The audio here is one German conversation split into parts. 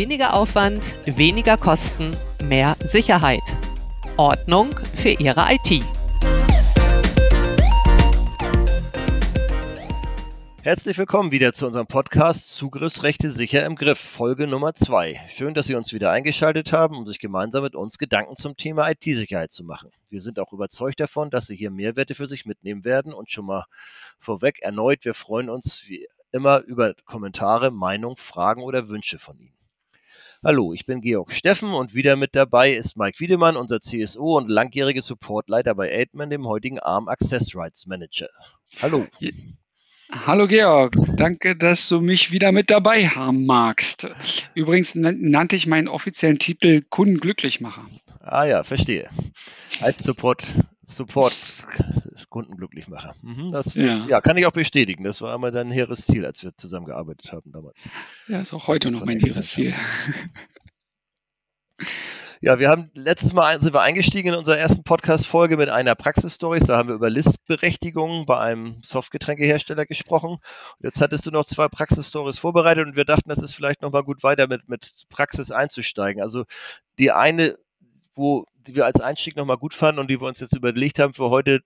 Weniger Aufwand, weniger Kosten, mehr Sicherheit. Ordnung für Ihre IT. Herzlich willkommen wieder zu unserem Podcast Zugriffsrechte sicher im Griff, Folge Nummer 2. Schön, dass Sie uns wieder eingeschaltet haben, um sich gemeinsam mit uns Gedanken zum Thema IT-Sicherheit zu machen. Wir sind auch überzeugt davon, dass Sie hier Mehrwerte für sich mitnehmen werden und schon mal vorweg erneut, wir freuen uns wie immer über Kommentare, Meinung, Fragen oder Wünsche von Ihnen. Hallo, ich bin Georg Steffen und wieder mit dabei ist Mike Wiedemann, unser CSO und langjährige Supportleiter bei Aidman, dem heutigen ARM Access Rights Manager. Hallo. Hallo Georg, danke, dass du mich wieder mit dabei haben magst. Übrigens nannte ich meinen offiziellen Titel Kunden glücklich machen. Ah ja, verstehe. Als Support, Support Kundenglücklichmacher. Mhm, das ja. ja. kann ich auch bestätigen. Das war einmal dein hehres Ziel, als wir zusammengearbeitet haben damals. Ja, ist auch heute noch mein hehres Ziel. Ja, wir haben letztes Mal sind wir eingestiegen in unserer ersten Podcast-Folge mit einer Praxisstory. Da haben wir über Listberechtigungen bei einem Softgetränkehersteller gesprochen. Und jetzt hattest du noch zwei Praxisstories vorbereitet und wir dachten, das ist vielleicht nochmal gut weiter mit, mit Praxis einzusteigen. Also die eine wo die wir als Einstieg nochmal gut fanden und die wir uns jetzt überlegt haben für heute,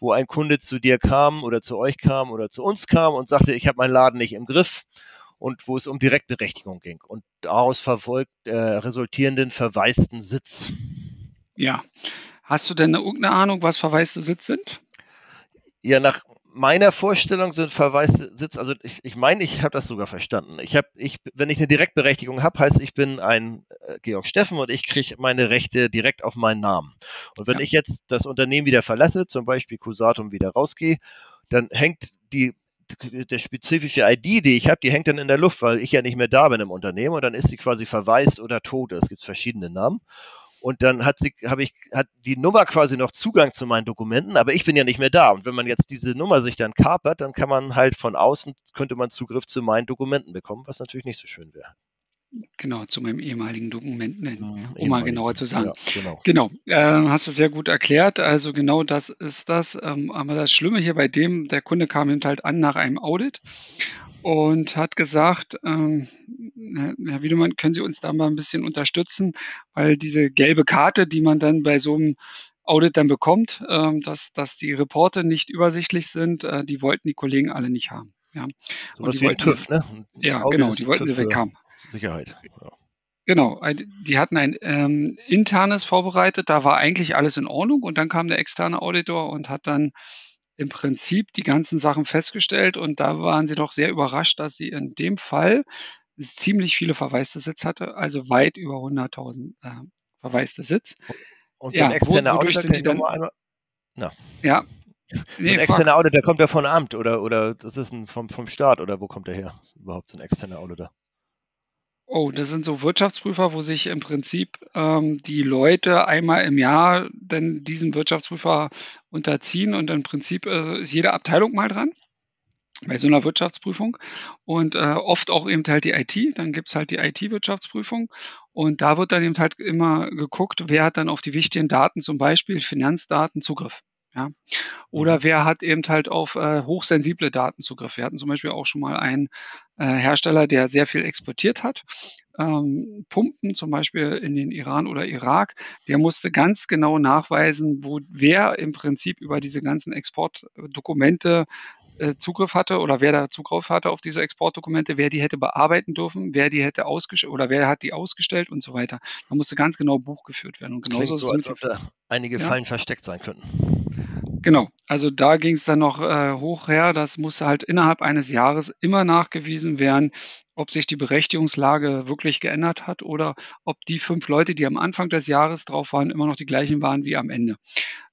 wo ein Kunde zu dir kam oder zu euch kam oder zu uns kam und sagte, ich habe meinen Laden nicht im Griff und wo es um Direktberechtigung ging und daraus verfolgt äh, resultierenden verwaisten Sitz. Ja. Hast du denn irgendeine Ahnung, was verwaiste Sitz sind? Ja, nach meiner Vorstellung sind Verweissitz, also ich, ich meine, ich habe das sogar verstanden. Ich habe, ich, wenn ich eine Direktberechtigung habe, heißt ich bin ein äh, Georg Steffen und ich kriege meine Rechte direkt auf meinen Namen. Und wenn ja. ich jetzt das Unternehmen wieder verlasse, zum Beispiel Cusatum wieder rausgehe, dann hängt die der spezifische ID, die ich habe, die hängt dann in der Luft, weil ich ja nicht mehr da bin im Unternehmen und dann ist sie quasi verwaist oder tot. Es gibt verschiedene Namen. Und dann hat sie, habe ich, hat die Nummer quasi noch Zugang zu meinen Dokumenten, aber ich bin ja nicht mehr da. Und wenn man jetzt diese Nummer sich dann kapert, dann kann man halt von außen, könnte man Zugriff zu meinen Dokumenten bekommen, was natürlich nicht so schön wäre. Genau, zu meinem ehemaligen Dokumenten, mhm, um mal genauer zu sagen. Ja, genau, genau äh, hast du sehr gut erklärt. Also genau das ist das. Ähm, aber das Schlimme hier bei dem, der Kunde kam eben halt an nach einem Audit und hat gesagt, ähm, Herr Wiedemann, können Sie uns da mal ein bisschen unterstützen, weil diese gelbe Karte, die man dann bei so einem Audit dann bekommt, ähm, dass, dass die Reporte nicht übersichtlich sind, äh, die wollten die Kollegen alle nicht haben. Ja. So und die wollten, TÜV, ne? Ja, genau, die wollten sie weg haben. Sicherheit. Ja. Genau, die hatten ein ähm, internes vorbereitet, da war eigentlich alles in Ordnung und dann kam der externe Auditor und hat dann im Prinzip die ganzen Sachen festgestellt und da waren sie doch sehr überrascht, dass sie in dem Fall ziemlich viele verwaiste Sitz hatte, also weit über 100.000 äh, verwaiste Sitz. Und ja, ein externer Auditor sind die dann, einmal, na. Ja. Nee, ein externer Auditor, der kommt ja von Amt oder, oder das ist ein vom, vom Staat oder wo kommt der her? Überhaupt so ein externer Auditor? Oh, das sind so Wirtschaftsprüfer, wo sich im Prinzip ähm, die Leute einmal im Jahr denn diesem Wirtschaftsprüfer unterziehen und im Prinzip äh, ist jede Abteilung mal dran bei so einer Wirtschaftsprüfung und äh, oft auch eben halt die IT, dann gibt's halt die IT-Wirtschaftsprüfung und da wird dann eben halt immer geguckt, wer hat dann auf die wichtigen Daten, zum Beispiel Finanzdaten, Zugriff. Ja. Oder mhm. wer hat eben halt auf äh, hochsensible Daten Zugriff? Wir hatten zum Beispiel auch schon mal einen äh, Hersteller, der sehr viel exportiert hat. Ähm, Pumpen zum Beispiel in den Iran oder Irak, der musste ganz genau nachweisen, wo wer im Prinzip über diese ganzen Exportdokumente Zugriff hatte oder wer da Zugriff hatte auf diese Exportdokumente, wer die hätte bearbeiten dürfen, wer die hätte ausgestellt oder wer hat die ausgestellt und so weiter. Da musste ganz genau Buch geführt werden. Und genauso Klingt so, als ob da einige ja. Fallen versteckt sein könnten. Genau, also da ging es dann noch äh, hoch her. Das musste halt innerhalb eines Jahres immer nachgewiesen werden, ob sich die Berechtigungslage wirklich geändert hat oder ob die fünf Leute, die am Anfang des Jahres drauf waren, immer noch die gleichen waren wie am Ende.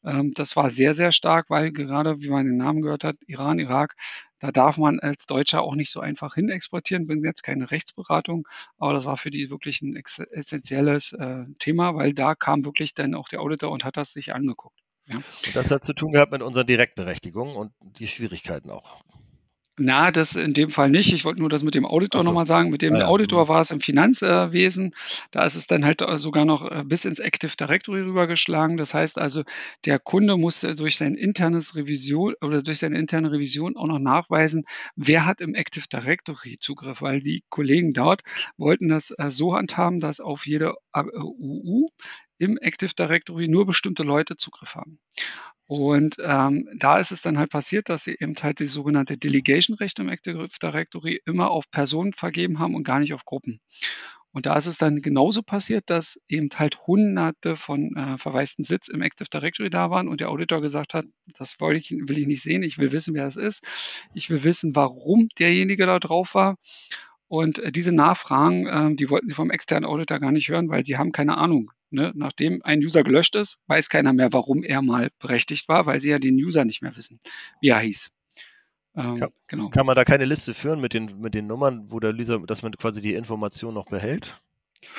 Ähm, das war sehr, sehr stark, weil gerade, wie man den Namen gehört hat, Iran, Irak, da darf man als Deutscher auch nicht so einfach hin exportieren. Bin jetzt keine Rechtsberatung, aber das war für die wirklich ein essentielles äh, Thema, weil da kam wirklich dann auch der Auditor und hat das sich angeguckt. Ja. Und das hat zu tun gehabt mit unserer Direktberechtigung und die Schwierigkeiten auch. Na, das in dem Fall nicht. Ich wollte nur das mit dem Auditor so. nochmal sagen. Mit dem Ah ja, Auditor mhm. war es im Finanzwesen. Da ist es dann halt äh, sogar noch äh, bis ins Active Directory rübergeschlagen. Das heißt also, der Kunde musste durch sein internes Revision oder durch seine interne Revision auch noch nachweisen, wer hat im Active Directory Zugriff, weil die Kollegen dort wollten das äh, so handhaben, dass auf jede äh, UU im Active Directory nur bestimmte Leute Zugriff haben. Und ähm, da ist es dann halt passiert, dass sie eben halt die sogenannte Delegation-Rechte im Active Directory immer auf Personen vergeben haben und gar nicht auf Gruppen. Und da ist es dann genauso passiert, dass eben halt hunderte von äh, verwaisten Sitz im Active Directory da waren und der Auditor gesagt hat, das will ich, will ich nicht sehen, ich will wissen, wer es ist. Ich will wissen, warum derjenige da drauf war. Und äh, diese Nachfragen, äh, die wollten sie vom externen Auditor gar nicht hören, weil sie haben keine Ahnung. Ne? Nachdem ein User gelöscht ist, weiß keiner mehr, warum er mal berechtigt war, weil sie ja den User nicht mehr wissen, wie er hieß. Ähm, kann, genau. kann man da keine Liste führen mit den, mit den Nummern, wo der User, dass man quasi die Information noch behält?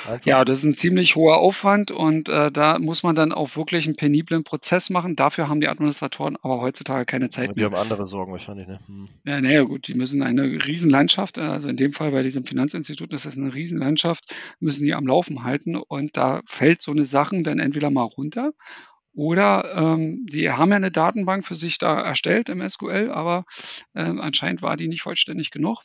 Einfach. Ja, das ist ein ziemlich hoher Aufwand und äh, da muss man dann auch wirklich einen peniblen Prozess machen. Dafür haben die Administratoren aber heutzutage keine Zeit die mehr. haben andere Sorgen wahrscheinlich, ne? Hm. Ja, naja, gut, die müssen eine Riesenlandschaft, also in dem Fall bei diesem Finanzinstitut ist das eine Riesenlandschaft, müssen die am Laufen halten und da fällt so eine Sachen dann entweder mal runter oder ähm, die haben ja eine Datenbank für sich da erstellt im SQL, aber äh, anscheinend war die nicht vollständig genug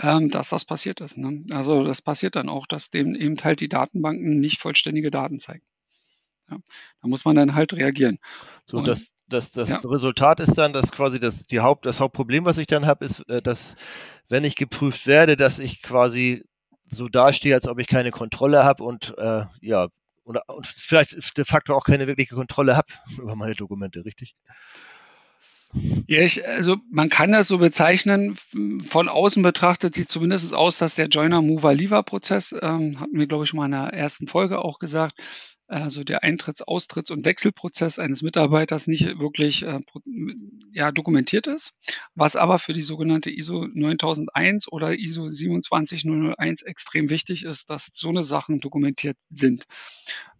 ähm, dass das passiert ist. Ne? Also das passiert dann auch, dass dem eben halt die Datenbanken nicht vollständige Daten zeigen. Ja, da muss man dann halt reagieren. So, Und, das, das, das ja. Resultat ist dann, dass quasi das, die Haupt, das Hauptproblem, was ich dann habe, ist, äh, dass wenn ich geprüft werde, dass ich quasi so dastehe, als ob ich keine Kontrolle habe und äh, ja, und, und vielleicht de facto auch keine wirkliche Kontrolle habe über meine Dokumente, richtig? Ja, ich, also man kann das so bezeichnen. Von außen betrachtet sieht zumindest aus, dass der Joiner-Mover-Lever-Prozess, ähm, hatten wir, glaube ich, schon mal in der ersten Folge auch gesagt, also der Eintritts-, Austritts- und Wechselprozess eines Mitarbeiters nicht wirklich äh, ja, dokumentiert ist, was aber für die sogenannte ISO 9001 oder ISO 27001 extrem wichtig ist, dass so eine Sachen dokumentiert sind.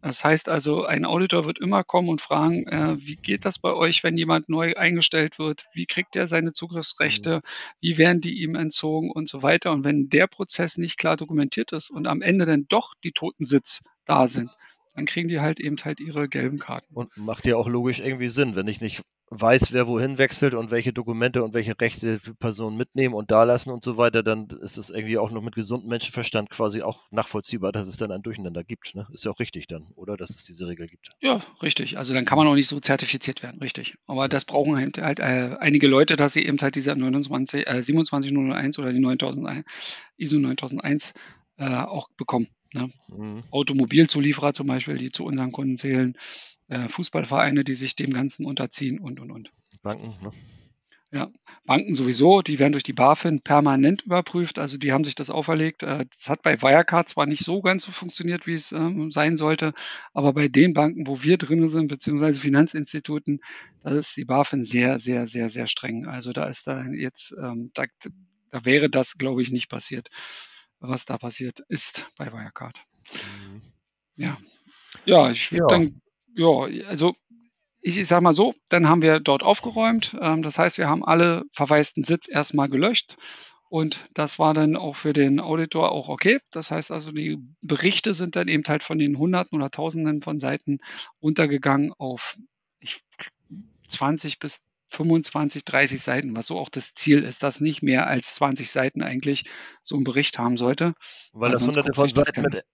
Das heißt also, ein Auditor wird immer kommen und fragen, äh, wie geht das bei euch, wenn jemand neu eingestellt wird? Wie kriegt er seine Zugriffsrechte? Wie werden die ihm entzogen und so weiter? Und wenn der Prozess nicht klar dokumentiert ist und am Ende dann doch die Totensitz da sind, dann kriegen die halt eben halt ihre gelben Karten. Und macht ja auch logisch irgendwie Sinn, wenn ich nicht weiß, wer wohin wechselt und welche Dokumente und welche Rechte Personen mitnehmen und da lassen und so weiter, dann ist es irgendwie auch noch mit gesundem Menschenverstand quasi auch nachvollziehbar, dass es dann ein Durcheinander gibt. Ne? Ist ja auch richtig dann, oder? Dass es diese Regel gibt. Ja, richtig. Also dann kann man auch nicht so zertifiziert werden, richtig. Aber das brauchen halt, halt äh, einige Leute, dass sie eben halt diese 29, äh, 27001 oder die 9001, ISO 9001 äh, auch bekommen. Ne? Mhm. Automobilzulieferer zum Beispiel, die zu unseren Kunden zählen, äh, Fußballvereine, die sich dem Ganzen unterziehen und, und, und. Banken, ne? Ja, Banken sowieso, die werden durch die BaFin permanent überprüft, also die haben sich das auferlegt. Äh, das hat bei Wirecard zwar nicht so ganz so funktioniert, wie es ähm, sein sollte, aber bei den Banken, wo wir drin sind, beziehungsweise Finanzinstituten, da ist die BaFin sehr, sehr, sehr, sehr streng. Also da ist da jetzt, ähm, da, da wäre das, glaube ich, nicht passiert was da passiert ist bei Wirecard. Mhm. Ja. Ja, ich würde ja. dann, ja, also ich, sage mal so, dann haben wir dort aufgeräumt. Ähm, das heißt, wir haben alle verwaisten Sitz erstmal gelöscht. Und das war dann auch für den Auditor auch okay. Das heißt also, die Berichte sind dann eben halt von den Hunderten oder Tausenden von Seiten runtergegangen auf ich, 20 bis 25, 30 Seiten, was so auch das Ziel ist, dass nicht mehr als 20 Seiten eigentlich so ein Bericht haben sollte. Weil das hunderte von Seiten mit,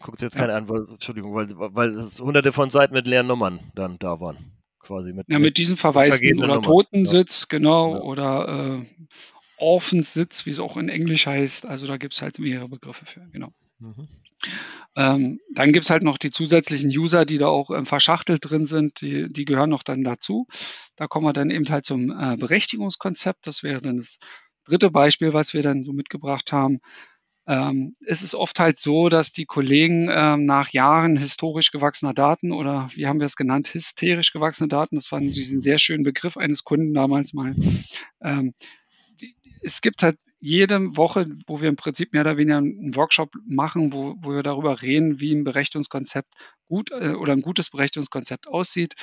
guckt jetzt ja. keiner an, weil, Entschuldigung, weil, weil es hunderte von Seiten mit leeren Nummern dann da waren. Quasi mit, ja, mit diesen Verweisen oder Totensitz, ja. genau, ja. oder äh, Orphanssitz, wie es auch in Englisch heißt. Also da gibt es halt mehrere Begriffe für, genau. Mhm. Ähm, dann gibt es halt noch die zusätzlichen User, die da auch ähm, verschachtelt drin sind, die, die, gehören noch dann dazu. Da kommen wir dann eben halt zum äh, Berechtigungskonzept. Das wäre dann das dritte Beispiel, was wir dann so mitgebracht haben. Ähm, es ist oft halt so, dass die Kollegen ähm, nach Jahren historisch gewachsener Daten oder wie haben wir es genannt, hysterisch gewachsene Daten, das war natürlich ein sehr schöner Begriff eines Kunden damals mal, ähm, die, es gibt halt jede Woche, wo wir im Prinzip mehr oder weniger einen Workshop machen, wo, wo wir darüber reden, wie ein Berechtigungskonzept gut äh, oder ein gutes Berechtigungskonzept aussieht,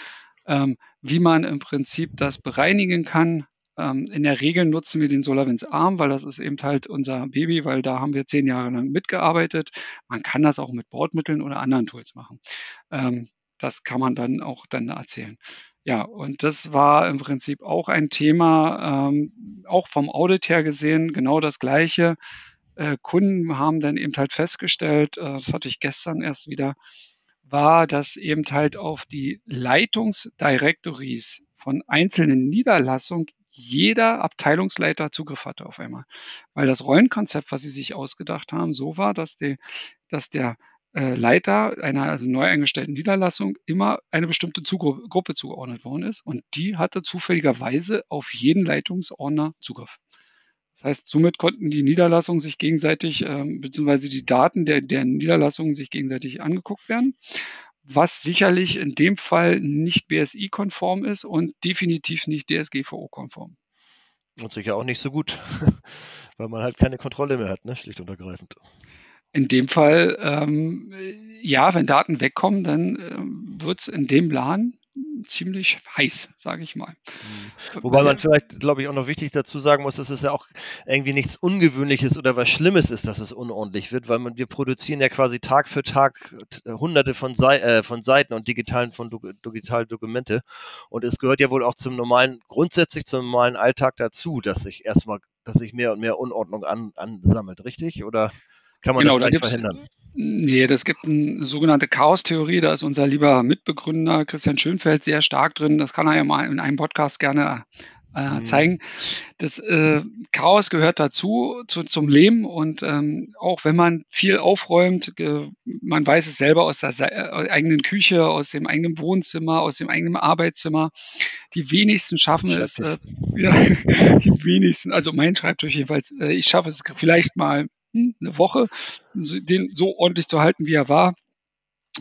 ähm, wie man im Prinzip das bereinigen kann, Ähm, in der Regel nutzen wir den SolarWinds ARM, weil das ist eben halt unser Baby, weil da haben wir zehn Jahre lang mitgearbeitet. Man kann das auch mit Bordmitteln oder anderen Tools machen. Ähm, das kann man dann auch dann erzählen. Ja, und das war im Prinzip auch ein Thema, ähm, auch vom Audit her gesehen, genau das Gleiche. Äh, Kunden haben dann eben halt festgestellt, äh, das hatte ich gestern erst wieder, war, dass eben halt auf die Leitungsdirectories von einzelnen Niederlassungen jeder Abteilungsleiter Zugriff hatte auf einmal. Weil das Rollenkonzept, was sie sich ausgedacht haben, so war, dass, die, dass der äh, Leiter einer also neu eingestellten Niederlassung immer eine bestimmte Zugru Gruppe zugeordnet worden ist und die hatte zufälligerweise auf jeden Leitungsordner Zugriff. Das heißt, somit konnten die Niederlassungen sich gegenseitig, ähm, beziehungsweise die Daten der, der Niederlassungen sich gegenseitig angeguckt werden, was sicherlich in dem Fall nicht BSI-konform ist und definitiv nicht DSGVO-konform. Und sicher auch nicht so gut, weil man halt keine Kontrolle mehr hat, ne? schlicht und ergreifend. In dem Fall, ähm, ja, wenn Daten wegkommen, dann ähm, wird es in dem Laden ziemlich heiß, sage ich mal. Mhm. Wobei man vielleicht, glaube ich, auch noch wichtig dazu sagen muss, dass es ja auch irgendwie nichts Ungewöhnliches oder was Schlimmes ist, dass es unordentlich wird, weil man, wir produzieren ja quasi Tag für Tag hunderte von, Sei äh, von Seiten und digitalen von do digitalen Dokumente. Und es gehört ja wohl auch zum normalen, grundsätzlich zum normalen Alltag dazu, dass sich erstmal, dass sich mehr und mehr Unordnung an, ansammelt, richtig? Oder kann man genau, das da verhindern? Nee, das gibt eine sogenannte Chaos-Theorie. Da ist unser lieber Mitbegründer Christian Schönfeld sehr stark drin. Das kann er ja mal in einem Podcast gerne äh, mhm. zeigen. Das äh, Chaos gehört dazu, zu, zum Leben. Und ähm, auch wenn man viel aufräumt, äh, man weiß es selber aus der äh, eigenen Küche, aus dem eigenen Wohnzimmer, aus dem eigenen Arbeitszimmer. Die wenigsten schaffen es, äh, ja, die wenigsten, also mein Schreibtisch jedenfalls, äh, ich schaffe es vielleicht mal eine Woche, den so ordentlich zu halten, wie er war,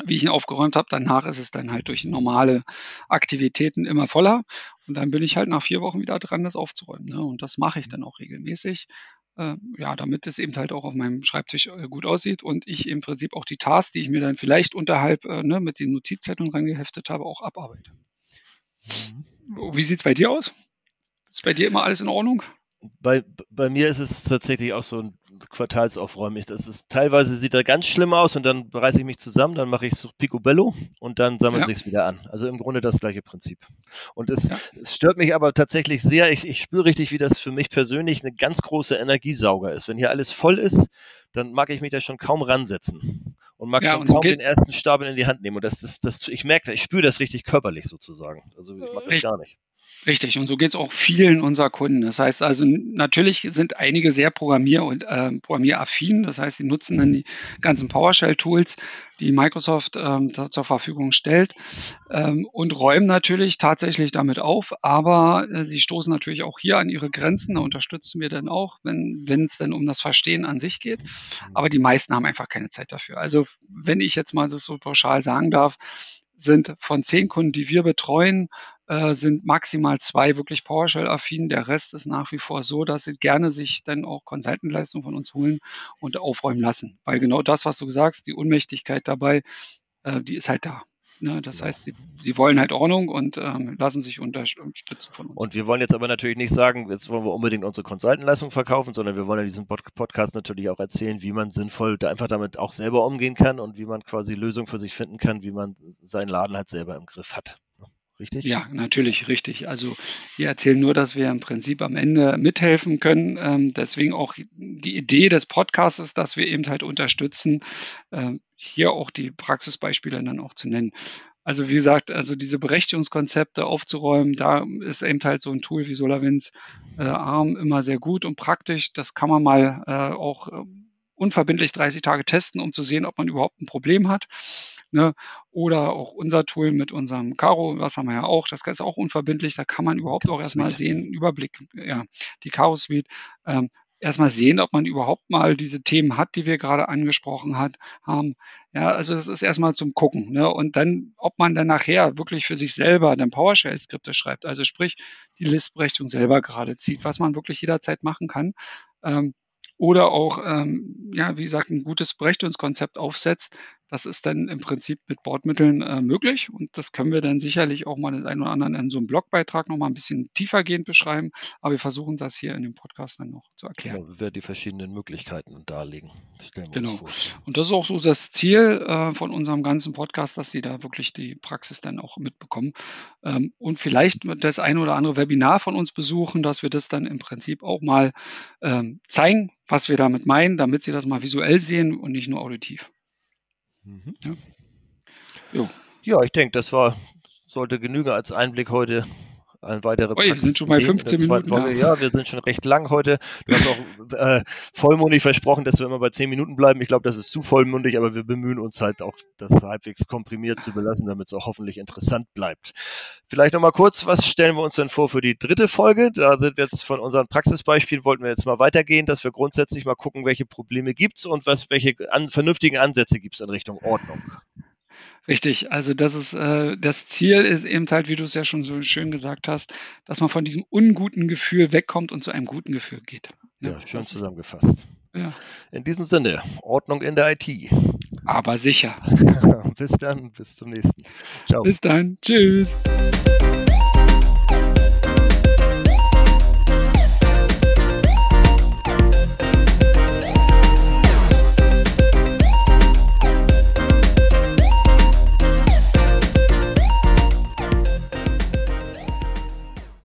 wie ich ihn aufgeräumt habe. Danach ist es dann halt durch normale Aktivitäten immer voller. Und dann bin ich halt nach vier Wochen wieder dran, das aufzuräumen. Ne? Und das mache ich dann auch regelmäßig. Äh, ja, damit es eben halt auch auf meinem Schreibtisch äh, gut aussieht und ich im Prinzip auch die Tasks, die ich mir dann vielleicht unterhalb äh, ne, mit den Notizzeitungen rangeheftet habe, auch abarbeite. Mhm. Wie sieht es bei dir aus? Ist bei dir immer alles in Ordnung? Bei, bei mir ist es tatsächlich auch so ein quartalsaufräumig. Das ist teilweise sieht er ganz schlimm aus und dann reiße ich mich zusammen, dann mache ich so Picobello und dann sammelt ja. sich wieder an. Also im Grunde das gleiche Prinzip. Und es, ja. es stört mich aber tatsächlich sehr. Ich, ich spüre richtig, wie das für mich persönlich eine ganz große Energiesauger ist. Wenn hier alles voll ist, dann mag ich mich da schon kaum ransetzen und mag ja, schon und kaum den ersten Stapel in die Hand nehmen. Und das ist, das, ich merke, ich spüre das richtig körperlich sozusagen. Also ich mag das gar nicht. Richtig, und so geht es auch vielen unserer Kunden. Das heißt also, natürlich sind einige sehr programmier- und äh, programmieraffin. Das heißt, sie nutzen dann die ganzen PowerShell-Tools, die Microsoft ähm, zur Verfügung stellt ähm, und räumen natürlich tatsächlich damit auf. Aber äh, sie stoßen natürlich auch hier an ihre Grenzen. Da unterstützen wir dann auch, wenn es dann um das Verstehen an sich geht. Aber die meisten haben einfach keine Zeit dafür. Also wenn ich jetzt mal das so pauschal sagen darf, sind von zehn Kunden, die wir betreuen, äh, sind maximal zwei wirklich PowerShell-affin. Der Rest ist nach wie vor so, dass sie gerne sich dann auch Consultant-Leistungen von uns holen und aufräumen lassen. Weil genau das, was du sagst, die Unmächtigkeit dabei, äh, die ist halt da. Ne? Das ja. heißt, sie, sie, wollen halt Ordnung und ähm, lassen sich unterstützen von uns. Und wir wollen jetzt aber natürlich nicht sagen, jetzt wollen wir unbedingt unsere Consultant-Leistung verkaufen, sondern wir wollen in diesem Podcast natürlich auch erzählen, wie man sinnvoll da einfach damit auch selber umgehen kann und wie man quasi Lösungen für sich finden kann, wie man seinen Laden halt selber im Griff hat. Richtig? Ja, natürlich, richtig. Also wir erzählen nur, dass wir im Prinzip am Ende mithelfen können. Ähm, deswegen auch die Idee des Podcasts ist, dass wir eben halt unterstützen, äh, hier auch die Praxisbeispiele dann auch zu nennen. Also wie gesagt, also diese Berechtigungskonzepte aufzuräumen, da ist eben halt so ein Tool wie SolarWinds äh, ARM immer sehr gut und praktisch. Das kann man mal äh, auch äh, unverbindlich 30 Tage testen, um zu sehen, ob man überhaupt ein Problem hat. Ne? Oder auch unser Tool mit unserem Caro, was haben wir ja auch, das ist auch unverbindlich, da kann man überhaupt auch erstmal sehen, Überblick, ja, die Caro Suite, ähm, erstmal sehen, ob man überhaupt mal diese Themen hat, die wir gerade angesprochen hat, haben. Ja, also das ist erstmal zum Gucken. Ne? Und dann, ob man dann nachher wirklich für sich selber dann PowerShell-Skripte schreibt, also sprich die Listberechtigung selber gerade zieht, was man wirklich jederzeit machen kann. Ähm, oder auch, ähm, ja, wie gesagt, ein gutes Berechtigungskonzept aufsetzt, Das ist dann im Prinzip mit Bordmitteln äh, möglich und das können wir dann sicherlich auch mal den einen oder anderen in so einem Blogbeitrag noch mal ein bisschen tiefergehend beschreiben. Aber wir versuchen das hier in dem Podcast dann noch zu erklären. Genau, wir werden die verschiedenen Möglichkeiten darlegen. Stellen wir genau. Und das ist auch so das Ziel äh, von unserem ganzen Podcast, dass Sie da wirklich die Praxis dann auch mitbekommen ähm, und vielleicht das ein oder andere Webinar von uns besuchen, dass wir das dann im Prinzip auch mal ähm, zeigen, was wir damit meinen, damit Sie das mal visuell sehen und nicht nur auditiv. Mhm. Ja. ja, ich denke, das war, sollte genügen als Einblick heute ein weiterer Oi, wir sind schon bei 15 Minuten. Ja. ja. wir sind schon recht lang heute. Du hast auch äh, vollmundig versprochen, dass wir immer bei 10 Minuten bleiben. Ich glaube, das ist zu vollmundig, aber wir bemühen uns halt auch, das halbwegs komprimiert zu belassen, damit es auch hoffentlich interessant bleibt. Vielleicht nochmal kurz, was stellen wir uns denn vor für die dritte Folge? Da sind wir jetzt von unseren Praxisbeispielen, wollten wir jetzt mal weitergehen, dass wir grundsätzlich mal gucken, welche Probleme gibt es und was, welche an, vernünftigen Ansätze gibt es in Richtung Ordnung. Richtig, also das ist äh, das Ziel ist eben halt, wie du es ja schon so schön gesagt hast, dass man von diesem unguten Gefühl wegkommt und zu einem guten Gefühl geht. Ja, ja schön zusammengefasst. Ja. In diesem Sinne, Ordnung in der IT. Aber sicher. bis dann, bis zum nächsten. Ciao. Bis dann, tschüss.